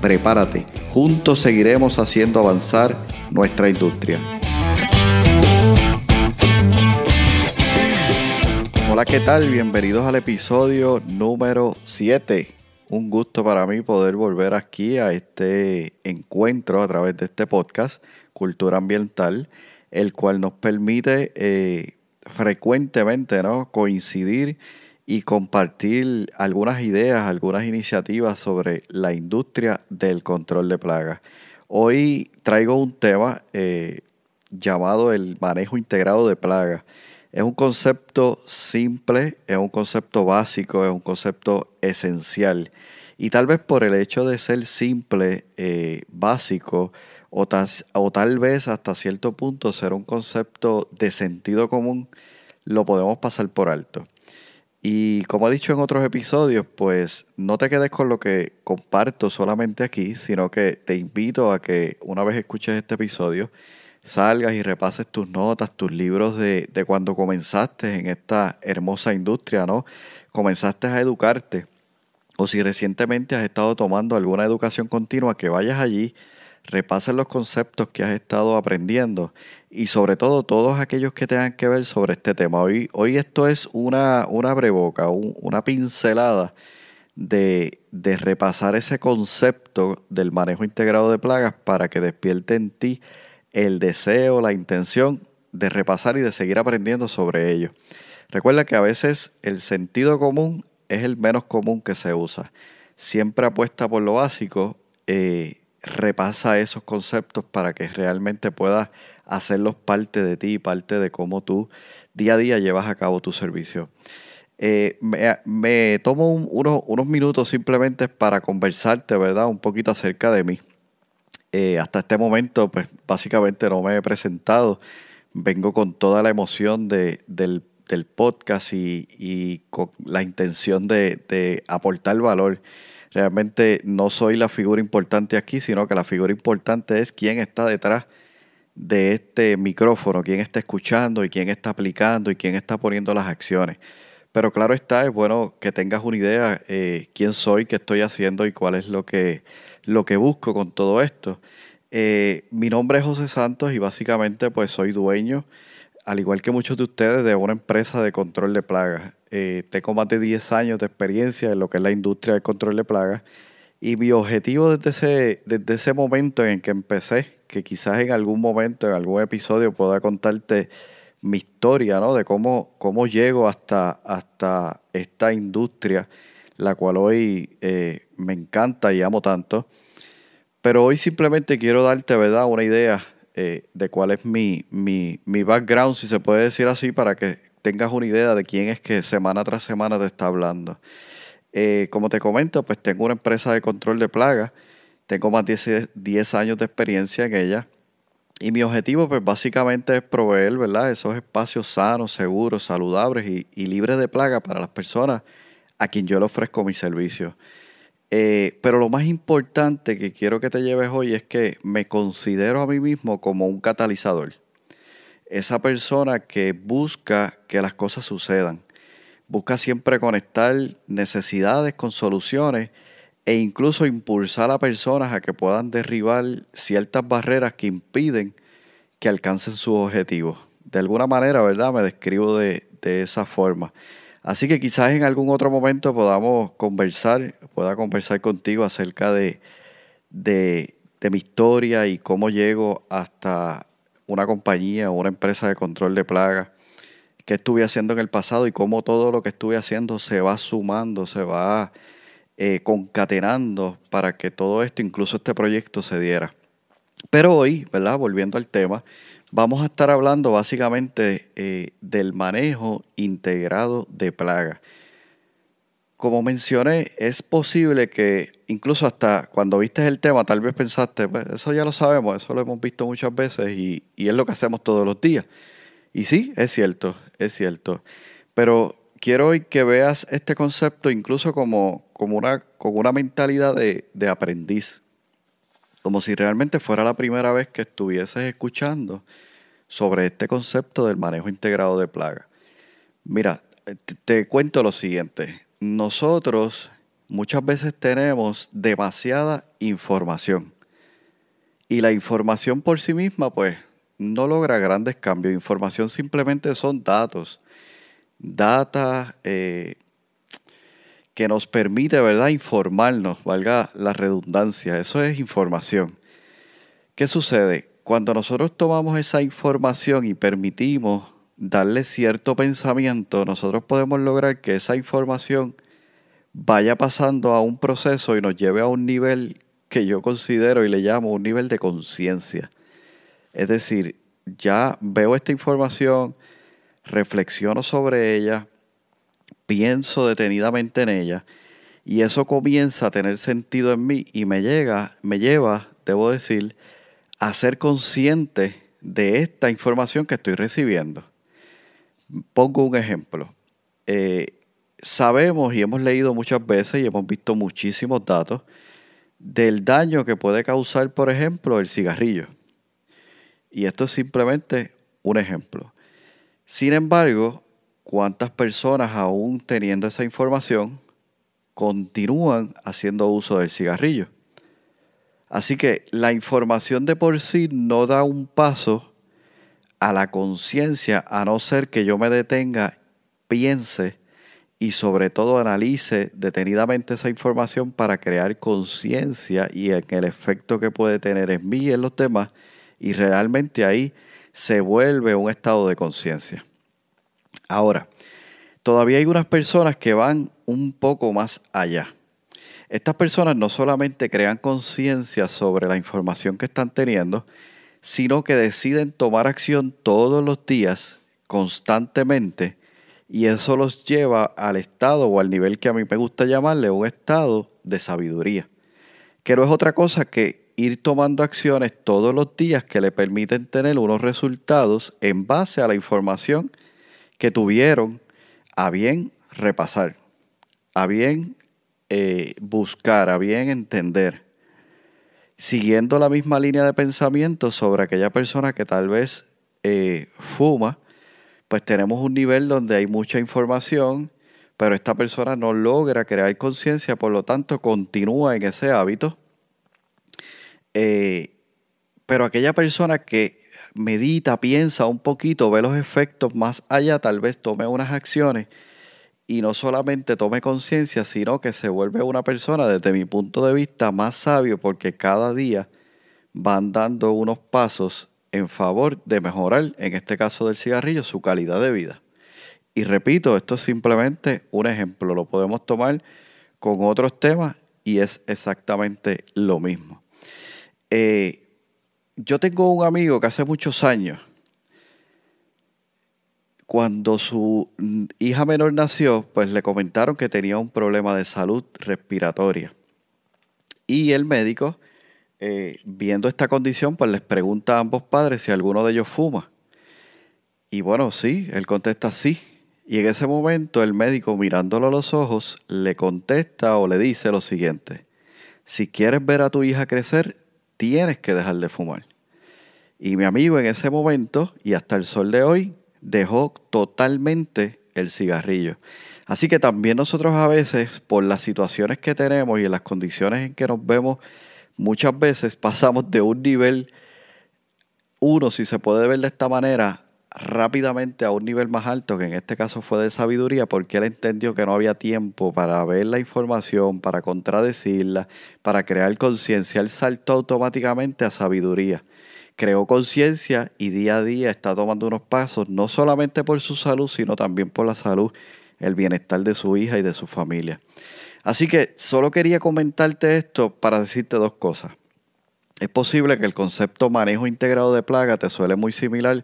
Prepárate, juntos seguiremos haciendo avanzar nuestra industria. Hola, ¿qué tal? Bienvenidos al episodio número 7. Un gusto para mí poder volver aquí a este encuentro a través de este podcast, Cultura Ambiental, el cual nos permite eh, frecuentemente ¿no? coincidir y compartir algunas ideas, algunas iniciativas sobre la industria del control de plagas. Hoy traigo un tema eh, llamado el manejo integrado de plagas. Es un concepto simple, es un concepto básico, es un concepto esencial. Y tal vez por el hecho de ser simple, eh, básico, o, o tal vez hasta cierto punto ser un concepto de sentido común, lo podemos pasar por alto. Y como he dicho en otros episodios, pues no te quedes con lo que comparto solamente aquí, sino que te invito a que una vez escuches este episodio, salgas y repases tus notas, tus libros de, de cuando comenzaste en esta hermosa industria, ¿no? Comenzaste a educarte. O si recientemente has estado tomando alguna educación continua, que vayas allí, repases los conceptos que has estado aprendiendo y sobre todo todos aquellos que tengan que ver sobre este tema. Hoy, hoy esto es una, una una pincelada de, de repasar ese concepto del manejo integrado de plagas para que despierte en ti el deseo, la intención de repasar y de seguir aprendiendo sobre ello. Recuerda que a veces el sentido común es el menos común que se usa. Siempre apuesta por lo básico, eh, repasa esos conceptos para que realmente puedas hacerlos parte de ti, parte de cómo tú día a día llevas a cabo tu servicio. Eh, me, tomo unos minutos simplemente para conversarte, ¿verdad? Un poquito acerca de mí. Eh, hasta este momento, pues básicamente no me he presentado. Vengo con toda la emoción de, del, podcast y, con la intención de, aportar valor. Realmente no soy la figura importante aquí, sino que la figura importante es quién está detrás de este micrófono, quién está escuchando y quién está aplicando y quién está poniendo las acciones. Pero claro está, es bueno que tengas una idea eh, quién soy, qué estoy haciendo y cuál es lo que, lo que busco con todo esto. Eh, mi nombre es José Santos y básicamente pues soy dueño, al igual que muchos de ustedes, de una empresa de control de plagas. Eh, tengo más de 10 años de experiencia en lo que es la industria del control de plagas y mi objetivo desde ese, desde ese momento en que empecé, que quizás en algún momento, en algún episodio pueda contarte mi historia, ¿no? De cómo, cómo llego hasta, hasta esta industria, la cual hoy eh, me encanta y amo tanto. Pero hoy simplemente quiero darte, ¿verdad?, una idea eh, de cuál es mi, mi, mi background, si se puede decir así, para que tengas una idea de quién es que semana tras semana te está hablando. Eh, como te comento, pues tengo una empresa de control de plagas, tengo más de 10 años de experiencia en ella y mi objetivo pues básicamente es proveer ¿verdad? esos espacios sanos, seguros, saludables y, libres de plagas para las personas a quien yo le ofrezco mi servicio. Eh, pero lo más importante que quiero que te lleves hoy es que me considero a mí mismo como un catalizador. Esa persona que busca que las cosas sucedan busca siempre conectar necesidades con soluciones e incluso impulsar a personas a que puedan derribar ciertas barreras que impiden que alcancen sus objetivos. De alguna manera, ¿verdad? Me describo de, esa forma. Así que quizás en algún otro momento podamos conversar, pueda conversar contigo acerca de, de, mi historia y cómo llego hasta una compañía o una empresa de control de plagas qué estuve haciendo en el pasado y cómo todo lo que estuve haciendo se va sumando, se va eh, concatenando para que todo esto, incluso este proyecto, se diera. Pero hoy, ¿verdad? Volviendo al tema, vamos a estar hablando básicamente eh, del manejo integrado de plagas. Como mencioné, es posible que incluso hasta cuando viste el tema, tal vez pensaste, pues, eso ya lo sabemos, eso lo hemos visto muchas veces y, es lo que hacemos todos los días. Y sí, es cierto, es cierto. Pero quiero hoy que veas este concepto incluso como, como una, con una mentalidad de, de aprendiz. Como si realmente fuera la primera vez que estuvieses escuchando sobre este concepto del manejo integrado de plaga. Mira, te, cuento lo siguiente. Nosotros muchas veces tenemos demasiada información. Y la información por sí misma, pues, no logra grandes cambios. Información simplemente son datos. Data eh, que nos permite, ¿verdad?, informarnos, valga la redundancia. Eso es información. ¿Qué sucede? Cuando nosotros tomamos esa información y permitimos darle cierto pensamiento, nosotros podemos lograr que esa información vaya pasando a un proceso y nos lleve a un nivel que yo considero y le llamo un nivel de conciencia. Es decir, ya veo esta información, reflexiono sobre ella, pienso detenidamente en ella y eso comienza a tener sentido en mí y me llega, me lleva, debo decir, a ser consciente de esta información que estoy recibiendo. Pongo un ejemplo. Eh, sabemos y hemos leído muchas veces y hemos visto muchísimos datos del daño que puede causar, por ejemplo, el cigarrillo. Y esto es simplemente un ejemplo. Sin embargo, ¿cuántas personas aún teniendo esa información continúan haciendo uso del cigarrillo? Así que la información de por sí no da un paso a la conciencia, a no ser que yo me detenga, piense y sobre todo analice detenidamente esa información para crear conciencia y en el efecto que puede tener en mí y en los demás, y realmente ahí se vuelve un estado de conciencia. Ahora, todavía hay unas personas que van un poco más allá. Estas personas no solamente crean conciencia sobre la información que están teniendo, sino que deciden tomar acción todos los días, constantemente, y eso los lleva al estado o al nivel que a mí me gusta llamarle un estado de sabiduría, que no es otra cosa que ir tomando acciones todos los días que le permiten tener unos resultados en base a la información que tuvieron a bien repasar, a bien eh, buscar, a bien entender siguiendo la misma línea de pensamiento sobre aquella persona que tal vez eh, fuma, pues tenemos un nivel donde hay mucha información, pero esta persona no logra crear conciencia, por lo tanto continúa en ese hábito. Eh, pero aquella persona que medita, piensa un poquito, ve los efectos más allá, tal vez tome unas acciones y no solamente tome conciencia, sino que se vuelve una persona, desde mi punto de vista, más sabio porque cada día van dando unos pasos en favor de mejorar, en este caso del cigarrillo, su calidad de vida. Y repito, esto es simplemente un ejemplo, lo podemos tomar con otros temas y es exactamente lo mismo. Eh, yo tengo un amigo que hace muchos años cuando su hija menor nació, pues le comentaron que tenía un problema de salud respiratoria. Y el médico, eh, viendo esta condición, pues les pregunta a ambos padres si alguno de ellos fuma. Y bueno, sí, él contesta sí. Y en ese momento el médico, mirándolo a los ojos, le contesta o le dice lo siguiente. Si quieres ver a tu hija crecer, tienes que dejar de fumar. Y mi amigo en ese momento, y hasta el sol de hoy, dejó totalmente el cigarrillo. Así que también nosotros a veces, por las situaciones que tenemos y en las condiciones en que nos vemos, muchas veces pasamos de un nivel, uno, si se puede ver de esta manera, rápidamente a un nivel más alto, que en este caso fue de sabiduría, porque él entendió que no había tiempo para ver la información, para contradecirla, para crear conciencia. Él saltó automáticamente a sabiduría creó conciencia y día a día está tomando unos pasos, no solamente por su salud, sino también por la salud, el bienestar de su hija y de su familia. Así que solo quería comentarte esto para decirte dos cosas. Es posible que el concepto manejo integrado de plaga te suele muy similar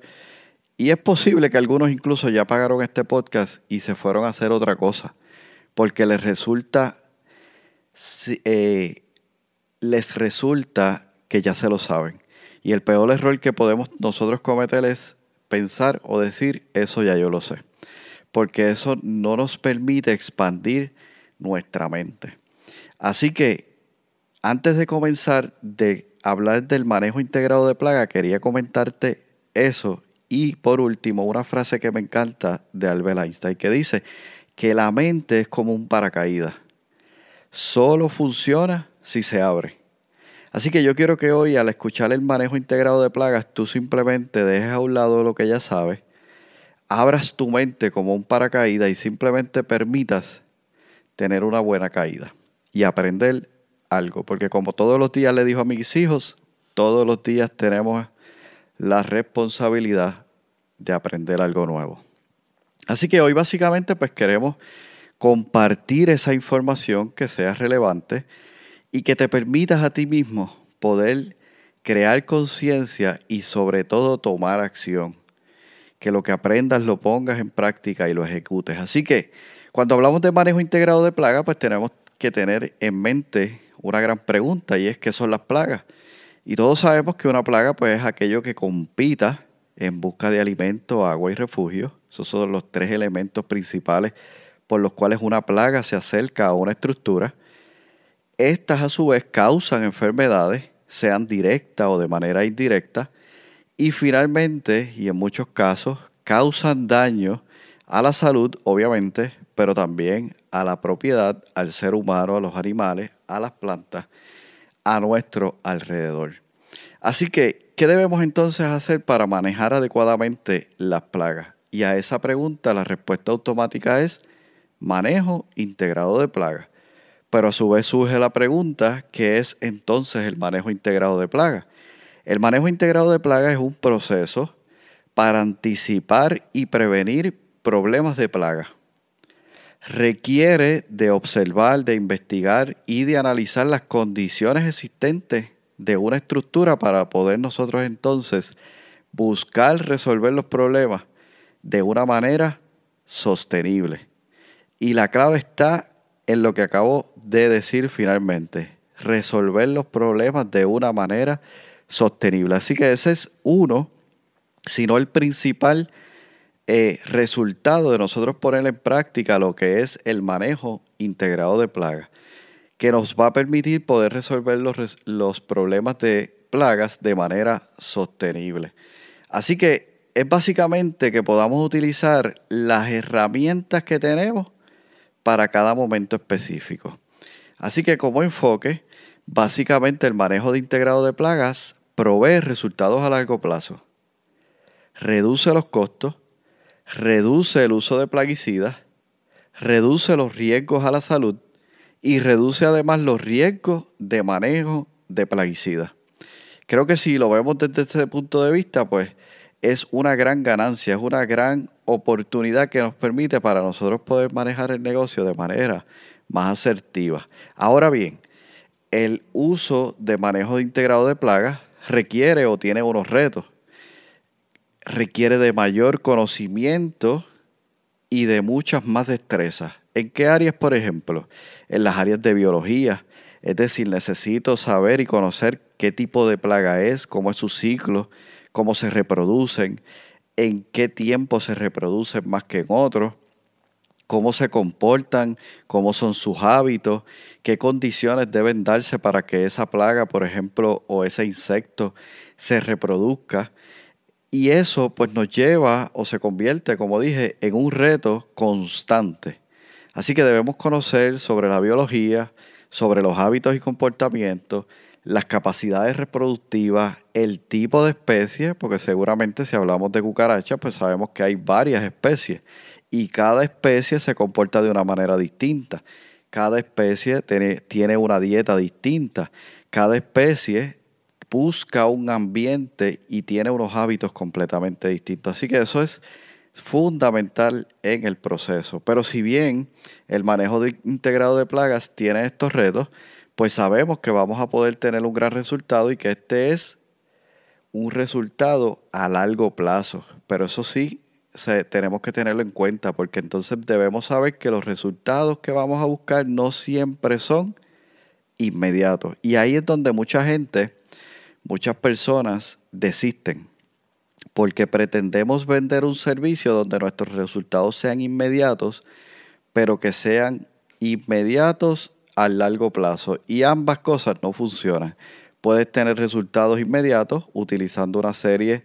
y es posible que algunos incluso ya pagaron este podcast y se fueron a hacer otra cosa porque les resulta eh, les resulta que ya se lo saben. Y el peor error que podemos nosotros cometer es pensar o decir, eso ya yo lo sé. Porque eso no nos permite expandir nuestra mente. Así que, antes de comenzar de hablar del manejo integrado de plaga, quería comentarte eso. Y por último, una frase que me encanta de Albert Einstein que dice que la mente es como un paracaídas. Solo funciona si se abre. Así que yo quiero que hoy al escuchar el manejo integrado de plagas, tú simplemente dejes a un lado lo que ya sabes, abras tu mente como un paracaídas y simplemente permitas tener una buena caída y aprender algo. Porque como todos los días le dijo a mis hijos, todos los días tenemos la responsabilidad de aprender algo nuevo. Así que hoy básicamente pues queremos compartir esa información que sea relevante y que te permitas a ti mismo poder crear conciencia y sobre todo tomar acción. Que lo que aprendas lo pongas en práctica y lo ejecutes. Así que cuando hablamos de manejo integrado de plagas, pues tenemos que tener en mente una gran pregunta y es qué son las plagas. Y todos sabemos que una plaga pues es aquello que compita en busca de alimento, agua y refugio. Esos son los tres elementos principales por los cuales una plaga se acerca a una estructura estas a su vez causan enfermedades, sean directas o de manera indirecta, y finalmente, y en muchos casos, causan daño a la salud, obviamente, pero también a la propiedad, al ser humano, a los animales, a las plantas, a nuestro alrededor. Así que, ¿qué debemos entonces hacer para manejar adecuadamente las plagas? Y a esa pregunta la respuesta automática es manejo integrado de plagas. Pero a su vez surge la pregunta, ¿qué es entonces el manejo integrado de plagas? El manejo integrado de plagas es un proceso para anticipar y prevenir problemas de plaga. Requiere de observar, de investigar y de analizar las condiciones existentes de una estructura para poder nosotros entonces buscar resolver los problemas de una manera sostenible. Y la clave está en lo que acabo de decir finalmente, resolver los problemas de una manera sostenible. Así que ese es uno, sino el principal eh, resultado de nosotros poner en práctica lo que es el manejo integrado de plagas, que nos va a permitir poder resolver los, los problemas de plagas de manera sostenible. Así que es básicamente que podamos utilizar las herramientas que tenemos para cada momento específico. Así que como enfoque, básicamente el manejo de integrado de plagas provee resultados a largo plazo, reduce los costos, reduce el uso de plaguicidas, reduce los riesgos a la salud y reduce además los riesgos de manejo de plaguicidas. Creo que si lo vemos desde este punto de vista, pues es una gran ganancia, es una gran oportunidad que nos permite para nosotros poder manejar el negocio de manera más asertiva. Ahora bien, el uso de manejo integrado de plagas requiere o tiene unos retos. Requiere de mayor conocimiento y de muchas más destrezas. ¿En qué áreas, por ejemplo? En las áreas de biología. Es decir, necesito saber y conocer qué tipo de plaga es, cómo es su ciclo, cómo se reproducen, en qué tiempo se reproducen más que en otros, cómo se comportan, cómo son sus hábitos, qué condiciones deben darse para que esa plaga, por ejemplo, o ese insecto se reproduzca. Y eso pues nos lleva o se convierte, como dije, en un reto constante. Así que debemos conocer sobre la biología, sobre los hábitos y comportamientos, las capacidades reproductivas, el tipo de especie, porque seguramente si hablamos de cucaracha, pues sabemos que hay varias especies y cada especie se comporta de una manera distinta. Cada especie tiene, tiene una dieta distinta. Cada especie busca un ambiente y tiene unos hábitos completamente distintos. Así que eso es fundamental en el proceso. Pero si bien el manejo integrado de plagas tiene estos retos, pues sabemos que vamos a poder tener un gran resultado y que este es un resultado a largo plazo. Pero eso sí, tenemos que tenerlo en cuenta porque entonces debemos saber que los resultados que vamos a buscar no siempre son inmediatos. Y ahí es donde mucha gente, muchas personas desisten, porque pretendemos vender un servicio donde nuestros resultados sean inmediatos, pero que sean inmediatos a largo plazo. Y ambas cosas no funcionan. Puedes tener resultados inmediatos utilizando una serie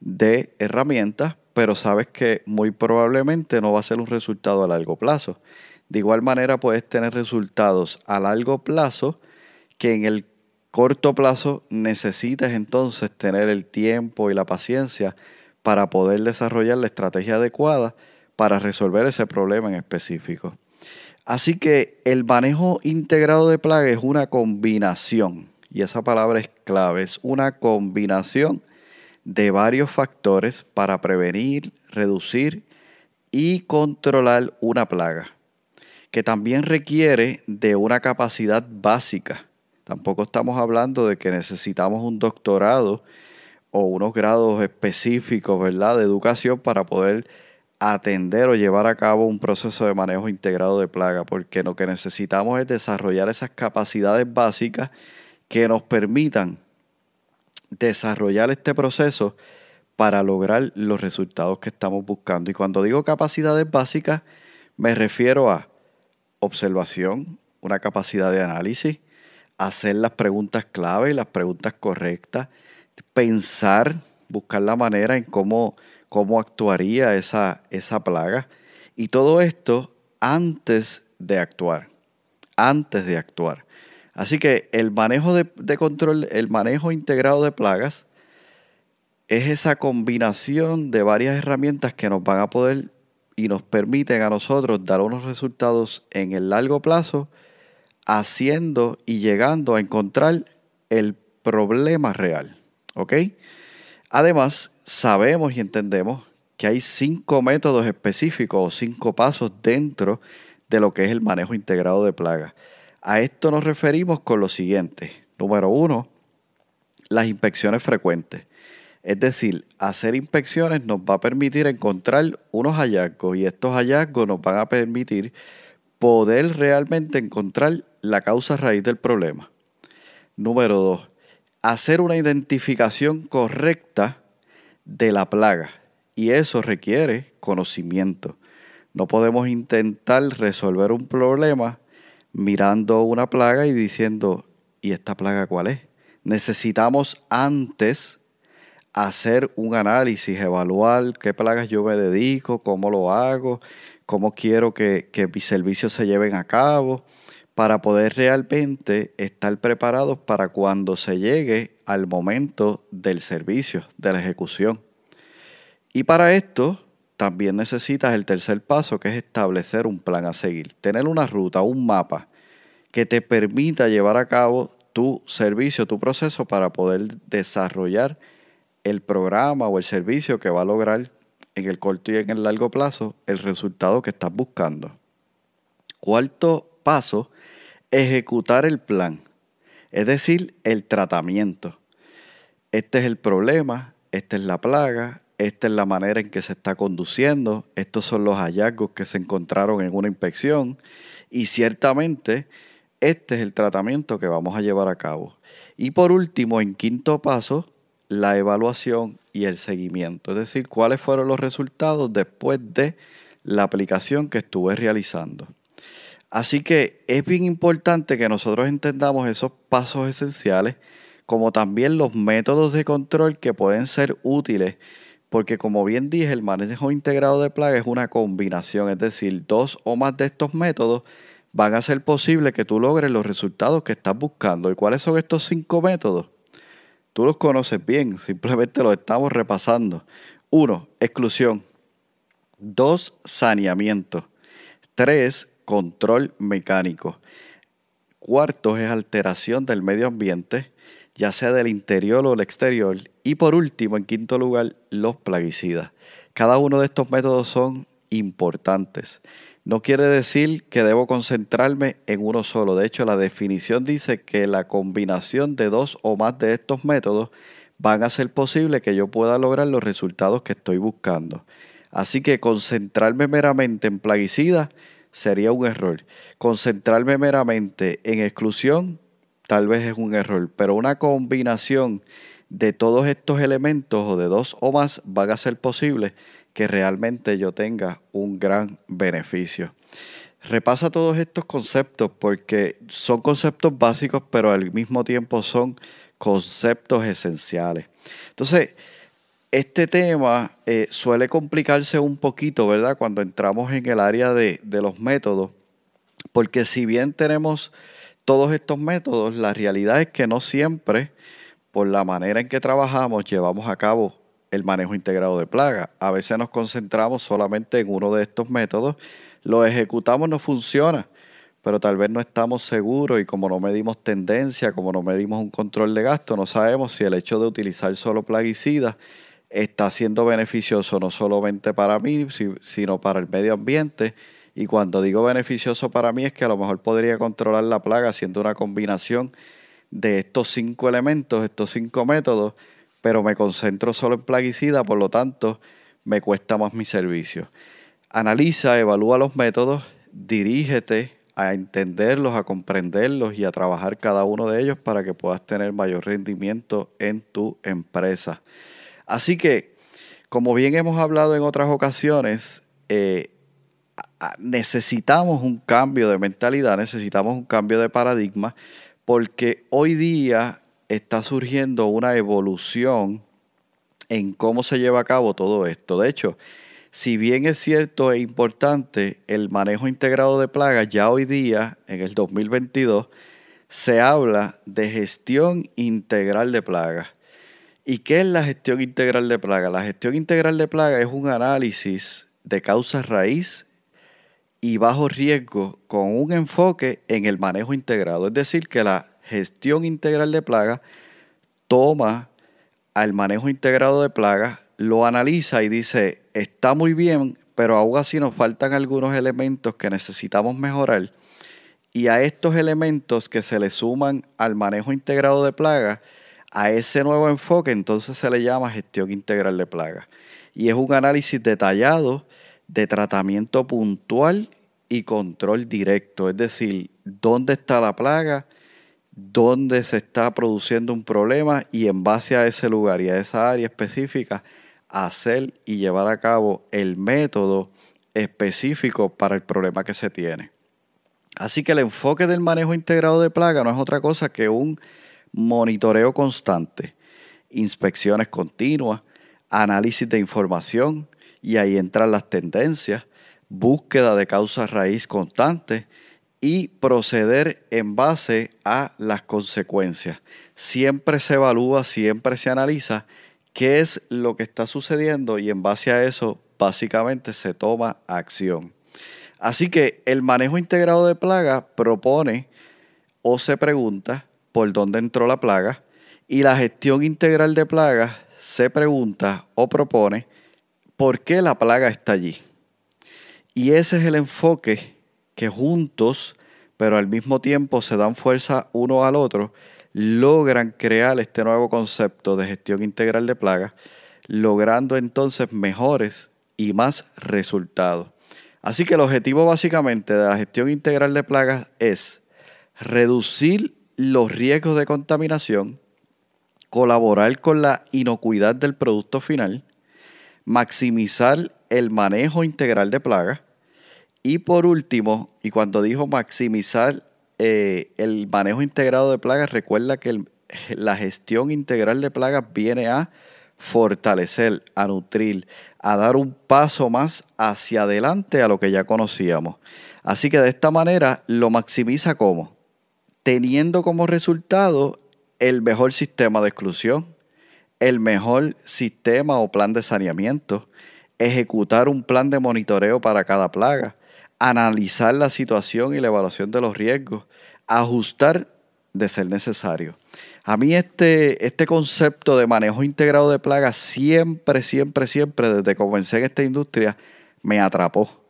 de herramientas, pero sabes que muy probablemente no va a ser un resultado a largo plazo. De igual manera puedes tener resultados a largo plazo que en el corto plazo necesitas entonces tener el tiempo y la paciencia para poder desarrollar la estrategia adecuada para resolver ese problema en específico. Así que el manejo integrado de plagas es una combinación, y esa palabra es clave, es una combinación de varios factores para prevenir, reducir y controlar una plaga que también requiere de una capacidad básica. Tampoco estamos hablando de que necesitamos un doctorado o unos grados específicos, ¿verdad?, de educación para poder atender o llevar a cabo un proceso de manejo integrado de plaga, porque lo que necesitamos es desarrollar esas capacidades básicas que nos permitan desarrollar este proceso para lograr los resultados que estamos buscando. Y cuando digo capacidades básicas, me refiero a observación, una capacidad de análisis, hacer las preguntas clave y las preguntas correctas, pensar, buscar la manera en cómo, cómo actuaría esa, esa plaga. Y todo esto antes de actuar, antes de actuar. Así que el manejo de, de, control, el manejo integrado de plagas es esa combinación de varias herramientas que nos van a poder y nos permiten a nosotros dar unos resultados en el largo plazo, haciendo y llegando a encontrar el problema real. ¿Ok? Además, sabemos y entendemos que hay cinco métodos específicos o cinco pasos dentro de lo que es el manejo integrado de plagas. A esto nos referimos con lo siguiente. Número uno, las inspecciones frecuentes. Es decir, hacer inspecciones nos va a permitir encontrar unos hallazgos y estos hallazgos nos van a permitir poder realmente encontrar la causa raíz del problema. Número dos, hacer una identificación correcta de la plaga y eso requiere conocimiento. No podemos intentar resolver un problema mirando una plaga y diciendo, ¿y esta plaga cuál es? Necesitamos antes hacer un análisis, evaluar qué plagas yo me dedico, cómo lo hago, cómo quiero que, que mis servicios se lleven a cabo, para poder realmente estar preparados para cuando se llegue al momento del servicio, de la ejecución. Y para esto también necesitas el tercer paso, que es establecer un plan a seguir, tener una ruta, un mapa que te permita llevar a cabo tu servicio, tu proceso para poder desarrollar el programa o el servicio que va a lograr en el corto y en el largo plazo el resultado que estás buscando. Cuarto paso, ejecutar el plan, es decir, el tratamiento. Este es el problema, esta es la plaga, esta es la manera en que se está conduciendo, estos son los hallazgos que se encontraron en una inspección y ciertamente este es el tratamiento que vamos a llevar a cabo. Y por último, en quinto paso, la evaluación y el seguimiento, es decir, cuáles fueron los resultados después de la aplicación que estuve realizando. Así que es bien importante que nosotros entendamos esos pasos esenciales, como también los métodos de control que pueden ser útiles, porque como bien dije, el manejo integrado de plagas es una combinación, es decir, dos o más de estos métodos van a ser posible que tú logres los resultados que estás buscando. ¿Y cuáles son estos cinco métodos? Tú los conoces bien, simplemente los estamos repasando. Uno, exclusión. Dos, saneamiento. Tres, control mecánico. Cuarto es alteración del medio ambiente, ya sea del interior o del exterior. Y por último, en quinto lugar, los plaguicidas. Cada uno de estos métodos son importantes. No quiere decir que debo concentrarme en uno solo. De hecho, la definición dice que la combinación de dos o más de estos métodos van a ser posible que yo pueda lograr los resultados que estoy buscando. Así que concentrarme meramente en plaguicidas sería un error. Concentrarme meramente en exclusión tal vez es un error, pero una combinación de todos estos elementos o de dos o más van a ser posible que realmente yo tenga un gran beneficio. Repasa todos estos conceptos porque son conceptos básicos, pero al mismo tiempo son conceptos esenciales. Entonces, este tema eh, suele complicarse un poquito, ¿verdad? Cuando entramos en el área de, de los métodos, porque si bien tenemos todos estos métodos, la realidad es que no siempre, por la manera en que trabajamos, llevamos a cabo el manejo integrado de plagas. A veces nos concentramos solamente en uno de estos métodos, lo ejecutamos, no funciona, pero tal vez no estamos seguros y como no medimos tendencia, como no medimos un control de gasto, no sabemos si el hecho de utilizar solo plaguicidas está siendo beneficioso no solamente para mí, sino para el medio ambiente. Y cuando digo beneficioso para mí es que a lo mejor podría controlar la plaga haciendo una combinación de estos cinco elementos, estos cinco métodos, pero me concentro solo en plaguicida, por lo tanto me cuesta más mi servicio. Analiza, evalúa los métodos, dirígete a entenderlos, a comprenderlos y a trabajar cada uno de ellos para que puedas tener mayor rendimiento en tu empresa. Así que, como bien hemos hablado en otras ocasiones, eh, necesitamos un cambio de mentalidad, necesitamos un cambio de paradigma, porque hoy día está surgiendo una evolución en cómo se lleva a cabo todo esto. De hecho, si bien es cierto e importante el manejo integrado de plagas, ya hoy día, en el 2022, se habla de gestión integral de plagas. ¿Y qué es la gestión integral de plagas? La gestión integral de plagas es un análisis de causas raíz y bajo riesgo con un enfoque en el manejo integrado. Es decir, que la gestión integral de plagas toma al manejo integrado de plagas, lo analiza y dice, está muy bien, pero aún así nos faltan algunos elementos que necesitamos mejorar. Y a estos elementos que se le suman al manejo integrado de plagas, a ese nuevo enfoque entonces se le llama gestión integral de plagas. Y es un análisis detallado de tratamiento puntual y control directo, es decir, dónde está la plaga, dónde se está produciendo un problema y en base a ese lugar y a esa área específica hacer y llevar a cabo el método específico para el problema que se tiene. Así que el enfoque del manejo integrado de plaga no es otra cosa que un monitoreo constante, inspecciones continuas, análisis de información y ahí entran las tendencias, búsqueda de causas raíz constante y proceder en base a las consecuencias. Siempre se evalúa, siempre se analiza qué es lo que está sucediendo y en base a eso básicamente se toma acción. Así que el manejo integrado de plaga propone o se pregunta por dónde entró la plaga y la gestión integral de plagas se pregunta o propone por qué la plaga está allí. Y ese es el enfoque que juntos, pero al mismo tiempo se dan fuerza uno al otro, logran crear este nuevo concepto de gestión integral de plagas, logrando entonces mejores y más resultados. Así que el objetivo básicamente de la gestión integral de plagas es reducir los riesgos de contaminación, colaborar con la inocuidad del producto final, maximizar el manejo integral de plagas. Y por último, y cuando dijo maximizar eh, el manejo integrado de plagas, recuerda que la gestión integral de plagas viene a fortalecer, a nutrir, a dar un paso más hacia adelante a lo que ya conocíamos. Así que de esta manera lo maximiza como teniendo como resultado el mejor sistema de exclusión, el mejor sistema o plan de saneamiento, ejecutar un plan de monitoreo para cada plaga, analizar la situación y la evaluación de los riesgos, ajustar de ser necesario. A mí este, este concepto de manejo integrado de plagas siempre, siempre, siempre, desde que comencé en esta industria, me atrapó.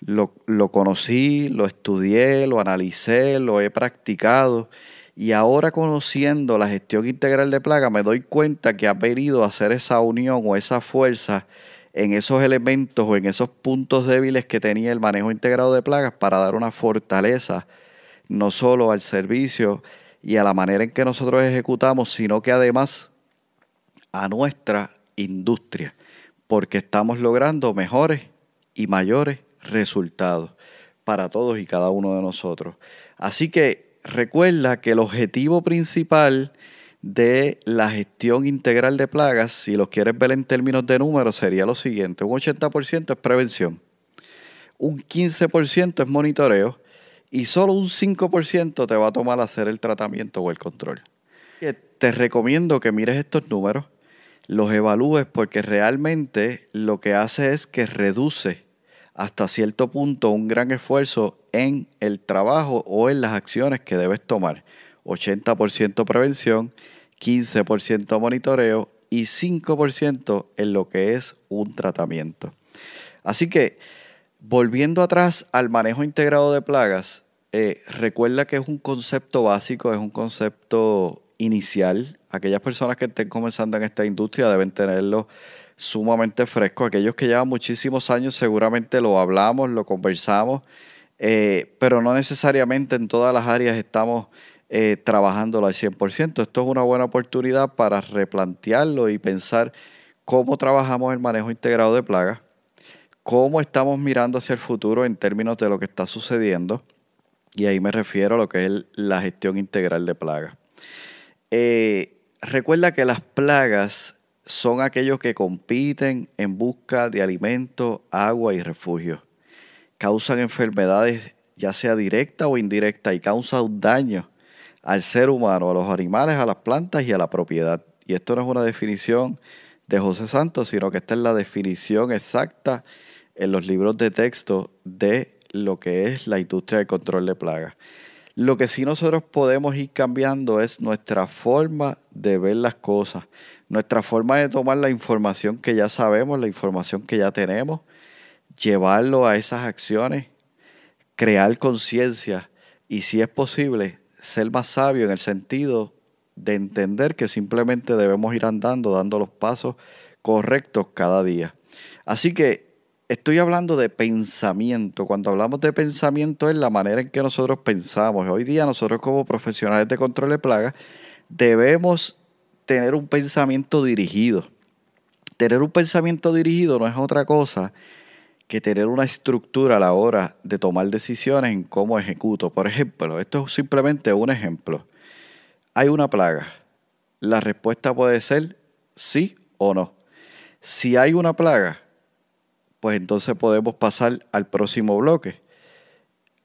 Lo, conocí, lo estudié, lo analicé, lo he practicado. Y ahora conociendo la gestión integral de plagas me doy cuenta que ha venido a hacer esa unión o esa fuerza en esos elementos o en esos puntos débiles que tenía el manejo integrado de plagas para dar una fortaleza no solo al servicio y a la manera en que nosotros ejecutamos, sino que además a nuestra industria, porque estamos logrando mejores y mayores resultados para todos y cada uno de nosotros. Así que recuerda que el objetivo principal de la gestión integral de plagas, si lo quieres ver en términos de números, sería lo siguiente. Un 80% es prevención, un 15% es monitoreo y solo un 5% te va a tomar hacer el tratamiento o el control. Te recomiendo que mires estos números, los evalúes porque realmente lo que hace es que reduce hasta cierto punto un gran esfuerzo en el trabajo o en las acciones que debes tomar. 80% prevención, 15% monitoreo y 5% en lo que es un tratamiento. Así que, volviendo atrás al manejo integrado de plagas, eh, recuerda que es un concepto básico, es un concepto inicial. Aquellas personas que estén comenzando en esta industria deben tenerlo sumamente fresco. Aquellos que llevan muchísimos años seguramente lo hablamos, lo conversamos, eh, pero no necesariamente en todas las áreas estamos eh, trabajándolo al 100%. Esto es una buena oportunidad para replantearlo y pensar cómo trabajamos el manejo integrado de plagas, cómo estamos mirando hacia el futuro en términos de lo que está sucediendo, y ahí me refiero a lo que es la gestión integral de plagas. Eh, recuerda que las plagas son aquellos que compiten en busca de alimento, agua y refugio. Causan enfermedades ya sea directa o indirecta y causan daño al ser humano, a los animales, a las plantas y a la propiedad. Y esto no es una definición de José Santos, sino que esta es la definición exacta en los libros de texto de lo que es la industria de control de plagas. Lo que sí nosotros podemos ir cambiando es nuestra forma de ver las cosas, nuestra forma de tomar la información que ya sabemos, la información que ya tenemos, llevarlo a esas acciones, crear conciencia y si es posible, ser más sabio en el sentido de entender que simplemente debemos ir andando, dando los pasos correctos cada día. Así que estoy hablando de pensamiento. Cuando hablamos de pensamiento es la manera en que nosotros pensamos. Hoy día nosotros como profesionales de control de plagas debemos tener un pensamiento dirigido. Tener un pensamiento dirigido no es otra cosa que tener una estructura a la hora de tomar decisiones en cómo ejecuto. Por ejemplo, esto es simplemente un ejemplo. Hay una plaga. La respuesta puede ser sí o no. Si hay una plaga, pues entonces podemos pasar al próximo bloque.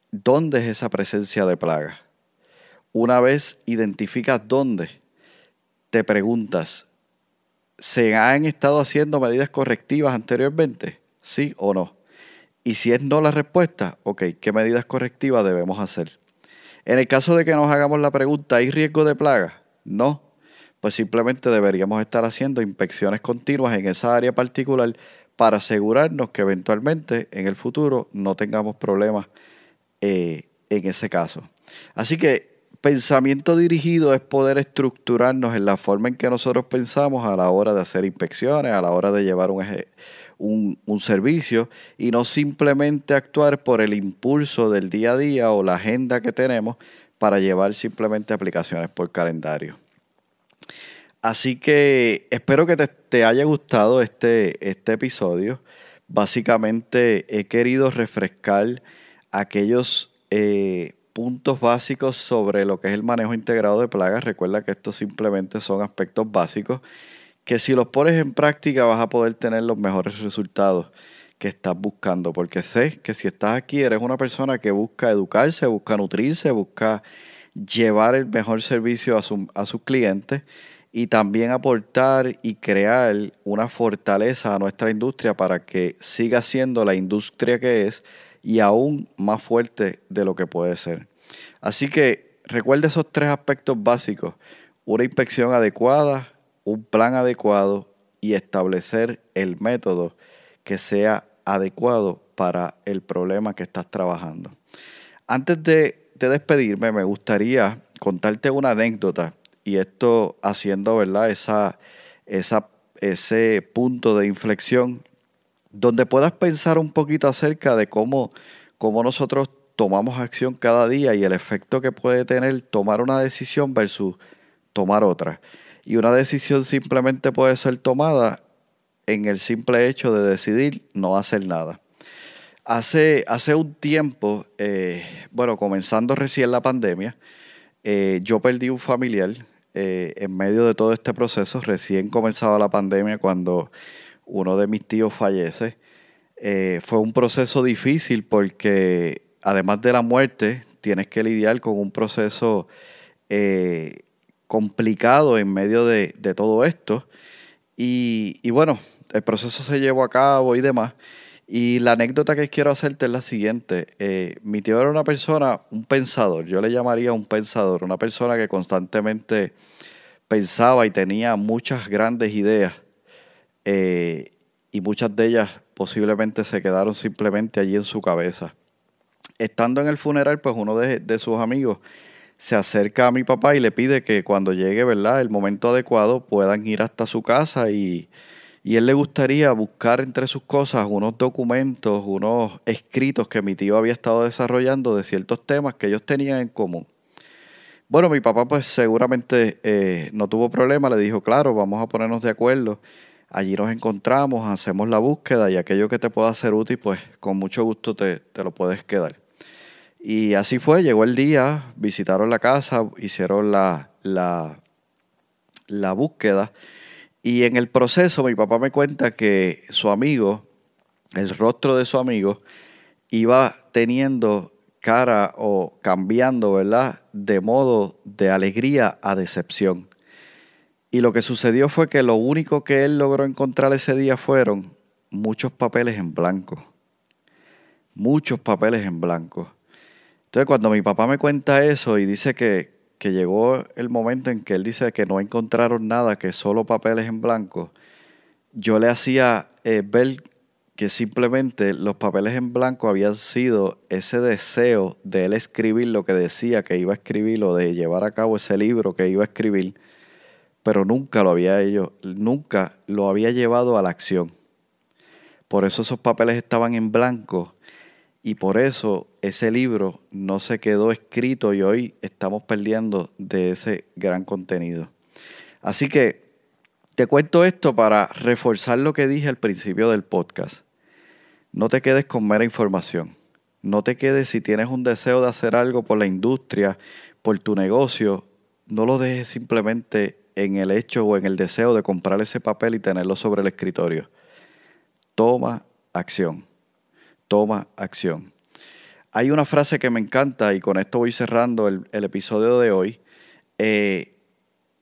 ¿Dónde es esa presencia de plaga? Una vez identificas dónde, te preguntas, ¿se han estado haciendo medidas correctivas anteriormente? ¿Sí o no? Y si es no la respuesta, ok, ¿qué medidas correctivas debemos hacer? En el caso de que nos hagamos la pregunta, ¿hay riesgo de plaga? No. Pues simplemente deberíamos estar haciendo inspecciones continuas en esa área particular para asegurarnos que eventualmente en el futuro no tengamos problemas eh, en ese caso. Así que pensamiento dirigido es poder estructurarnos en la forma en que nosotros pensamos a la hora de hacer inspecciones, a la hora de llevar un, un, servicio y no simplemente actuar por el impulso del día a día o la agenda que tenemos para llevar simplemente aplicaciones por calendario. Así que espero que te, haya gustado este, este episodio. Básicamente he querido refrescar aquellos eh, puntos básicos sobre lo que es el manejo integrado de plagas. Recuerda que estos simplemente son aspectos básicos que si los pones en práctica vas a poder tener los mejores resultados que estás buscando. Porque sé que si estás aquí eres una persona que busca educarse, busca nutrirse, busca llevar el mejor servicio a, a sus clientes y también aportar y crear una fortaleza a nuestra industria para que siga siendo la industria que es y aún más fuerte de lo que puede ser. Así que recuerde esos tres aspectos básicos, una inspección adecuada, un plan adecuado y establecer el método que sea adecuado para el problema que estás trabajando. Antes de, despedirme, me gustaría contarte una anécdota y esto haciendo ¿verdad? Esa, ese punto de inflexión donde puedas pensar un poquito acerca de cómo, cómo nosotros tomamos acción cada día y el efecto que puede tener tomar una decisión versus tomar otra. Y una decisión simplemente puede ser tomada en el simple hecho de decidir no hacer nada. Hace, hace un tiempo, eh, bueno, comenzando recién la pandemia, eh, yo perdí un familiar eh, en medio de todo este proceso. Recién comenzaba la pandemia cuando uno de mis tíos fallece. fue un proceso difícil porque además de la muerte, tienes que lidiar con un proceso complicado en medio de, todo esto. Y, bueno, el proceso se llevó a cabo y demás. Y la anécdota que quiero hacerte es la siguiente. Eh, mi tío era una persona, un pensador, yo le llamaría un pensador, una persona que constantemente pensaba y tenía muchas grandes ideas eh, y muchas de ellas posiblemente se quedaron simplemente allí en su cabeza. Estando en el funeral, pues uno de, de sus amigos se acerca a mi papá y le pide que cuando llegue, ¿verdad?, el momento adecuado puedan ir hasta su casa y y él le gustaría buscar entre sus cosas unos documentos, unos escritos que mi tío había estado desarrollando de ciertos temas que ellos tenían en común. Bueno, mi papá pues seguramente eh, no tuvo problema, le dijo, claro, vamos a ponernos de acuerdo. Allí nos encontramos, hacemos la búsqueda y aquello que te pueda ser útil, pues con mucho gusto te, lo puedes quedar. Y así fue, llegó el día, visitaron la casa, hicieron la, la, la búsqueda y en el proceso mi papá me cuenta que su amigo, el rostro de su amigo, iba teniendo cara o cambiando, ¿verdad? De modo de alegría a decepción. Y lo que sucedió fue que lo único que él logró encontrar ese día fueron muchos papeles en blanco. Muchos papeles en blanco. Entonces cuando mi papá me cuenta eso y dice que, que llegó el momento en que él dice que no encontraron nada, que solo papeles en blanco, yo le hacía eh, ver que simplemente los papeles en blanco habían sido ese deseo de él escribir lo que decía que iba a escribir o de llevar a cabo ese libro que iba a escribir, pero nunca lo había hecho, nunca lo había llevado a la acción. Por eso esos papeles estaban en blanco y por eso ese libro no se quedó escrito y hoy estamos perdiendo de ese gran contenido. Así que te cuento esto para reforzar lo que dije al principio del podcast. No te quedes con mera información. No te quedes si tienes un deseo de hacer algo por la industria, por tu negocio, no lo dejes simplemente en el hecho o en el deseo de comprar ese papel y tenerlo sobre el escritorio. Toma acción toma acción. Hay una frase que me encanta y con esto voy cerrando el, episodio de hoy. Eh,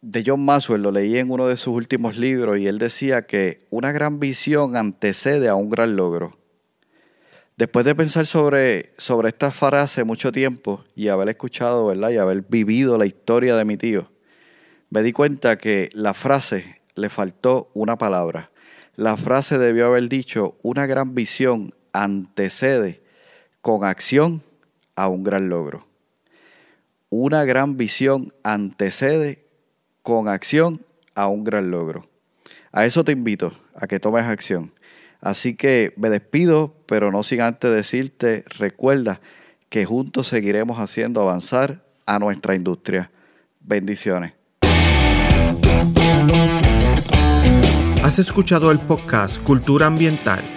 de John Maxwell, lo leí en uno de sus últimos libros y él decía que una gran visión antecede a un gran logro. Después de pensar sobre, sobre esta frase mucho tiempo y haber escuchado, ¿verdad? Y haber vivido la historia de mi tío, me di cuenta que la frase le faltó una palabra. La frase debió haber dicho, una gran visión antecede con acción a un gran logro. Una gran visión antecede con acción a un gran logro. A eso te invito, a que tomes acción. Así que me despido, pero no sin antes decirte, recuerda que juntos seguiremos haciendo avanzar a nuestra industria. Bendiciones. Has escuchado el podcast Cultura Ambiental